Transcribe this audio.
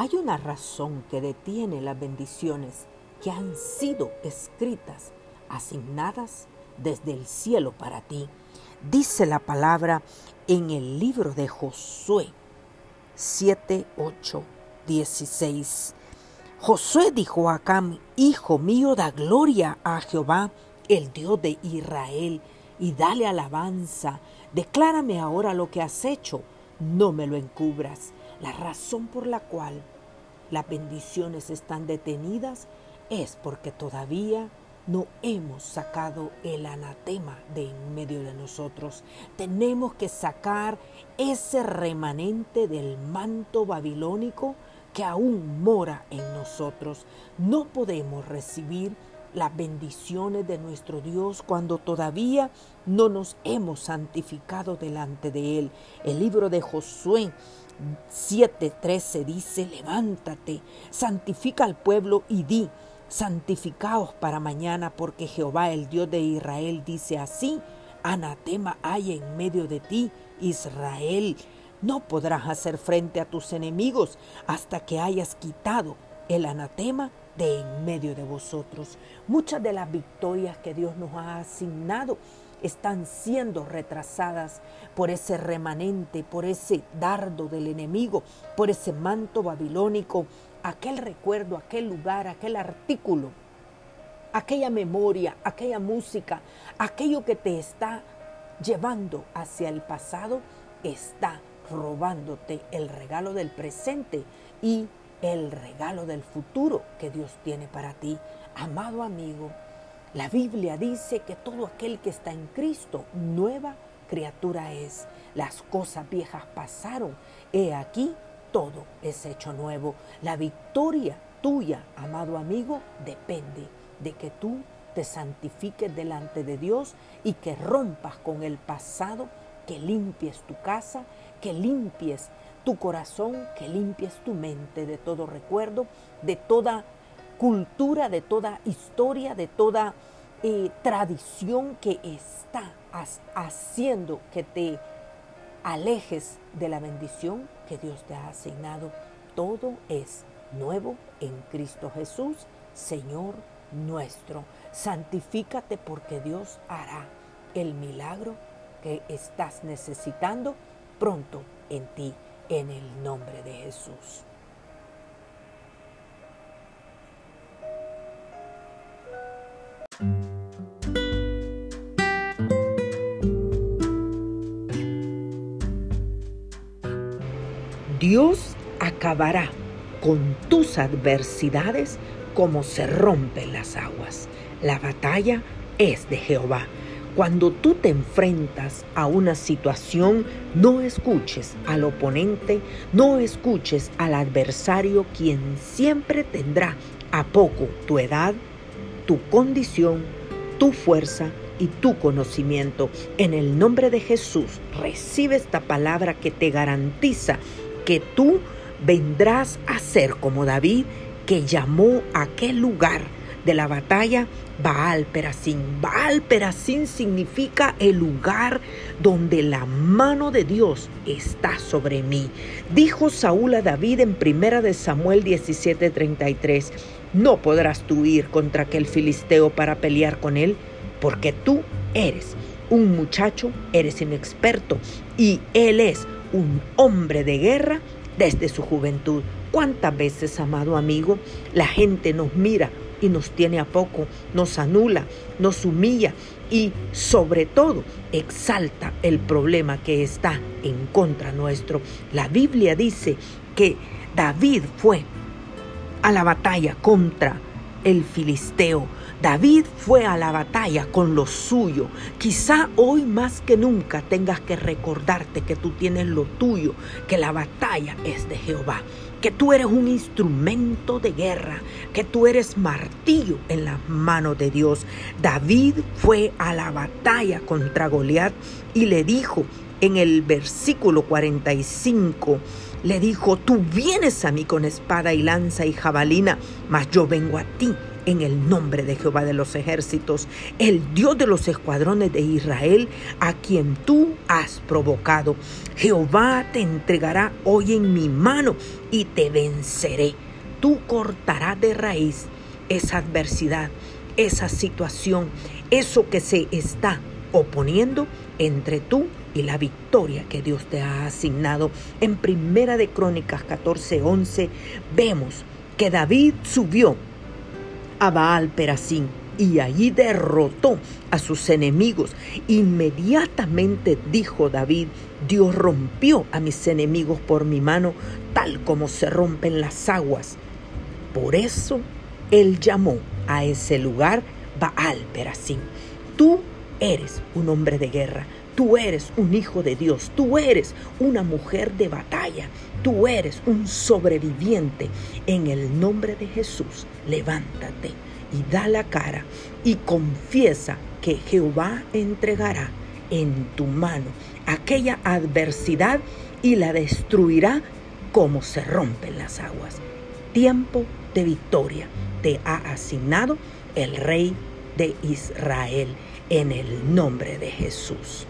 Hay una razón que detiene las bendiciones que han sido escritas, asignadas desde el cielo para ti. Dice la palabra en el libro de Josué 7, 8, 16. Josué dijo a Acam, Hijo mío, da gloria a Jehová, el Dios de Israel, y dale alabanza. Declárame ahora lo que has hecho, no me lo encubras. La razón por la cual las bendiciones están detenidas es porque todavía no hemos sacado el anatema de en medio de nosotros. Tenemos que sacar ese remanente del manto babilónico que aún mora en nosotros. No podemos recibir las bendiciones de nuestro Dios cuando todavía no nos hemos santificado delante de Él. El libro de Josué 7:13 dice, levántate, santifica al pueblo y di, santificaos para mañana, porque Jehová el Dios de Israel dice así, anatema hay en medio de ti, Israel. No podrás hacer frente a tus enemigos hasta que hayas quitado el anatema de en medio de vosotros. Muchas de las victorias que Dios nos ha asignado están siendo retrasadas por ese remanente, por ese dardo del enemigo, por ese manto babilónico, aquel recuerdo, aquel lugar, aquel artículo, aquella memoria, aquella música, aquello que te está llevando hacia el pasado, está robándote el regalo del presente y el regalo del futuro que Dios tiene para ti. Amado amigo, la Biblia dice que todo aquel que está en Cristo, nueva criatura es. Las cosas viejas pasaron. He aquí, todo es hecho nuevo. La victoria tuya, amado amigo, depende de que tú te santifiques delante de Dios y que rompas con el pasado, que limpies tu casa, que limpies tu corazón, que limpies tu mente de todo recuerdo, de toda cultura, de toda historia, de toda eh, tradición que está haciendo que te alejes de la bendición que Dios te ha asignado. Todo es nuevo en Cristo Jesús, Señor nuestro. Santifícate porque Dios hará el milagro que estás necesitando pronto en ti, en el nombre de Jesús. Dios acabará con tus adversidades como se rompen las aguas. La batalla es de Jehová. Cuando tú te enfrentas a una situación, no escuches al oponente, no escuches al adversario, quien siempre tendrá a poco tu edad, tu condición, tu fuerza y tu conocimiento. En el nombre de Jesús, recibe esta palabra que te garantiza que tú vendrás a ser como David, que llamó a aquel lugar de la batalla Baal Perasín. Baal Perasín significa el lugar donde la mano de Dios está sobre mí. Dijo Saúl a David en primera de Samuel 17:33, no podrás tú ir contra aquel filisteo para pelear con él, porque tú eres un muchacho, eres inexperto y él es un hombre de guerra desde su juventud. ¿Cuántas veces, amado amigo, la gente nos mira y nos tiene a poco, nos anula, nos humilla y sobre todo exalta el problema que está en contra nuestro? La Biblia dice que David fue a la batalla contra el filisteo David fue a la batalla con lo suyo. Quizá hoy más que nunca tengas que recordarte que tú tienes lo tuyo, que la batalla es de Jehová, que tú eres un instrumento de guerra, que tú eres martillo en las manos de Dios. David fue a la batalla contra Goliat y le dijo en el versículo 45, le dijo, tú vienes a mí con espada y lanza y jabalina, mas yo vengo a ti en el nombre de Jehová de los ejércitos, el Dios de los escuadrones de Israel, a quien tú has provocado. Jehová te entregará hoy en mi mano y te venceré. Tú cortarás de raíz esa adversidad, esa situación, eso que se está oponiendo entre tú y la victoria que Dios te ha asignado. En Primera de Crónicas 14:11 vemos que David subió a Baal Perasín y allí derrotó a sus enemigos. Inmediatamente dijo David, Dios rompió a mis enemigos por mi mano, tal como se rompen las aguas. Por eso él llamó a ese lugar Baal Perasín. Tú eres un hombre de guerra. Tú eres un hijo de Dios, tú eres una mujer de batalla, tú eres un sobreviviente. En el nombre de Jesús, levántate y da la cara y confiesa que Jehová entregará en tu mano aquella adversidad y la destruirá como se rompen las aguas. Tiempo de victoria te ha asignado el Rey de Israel en el nombre de Jesús.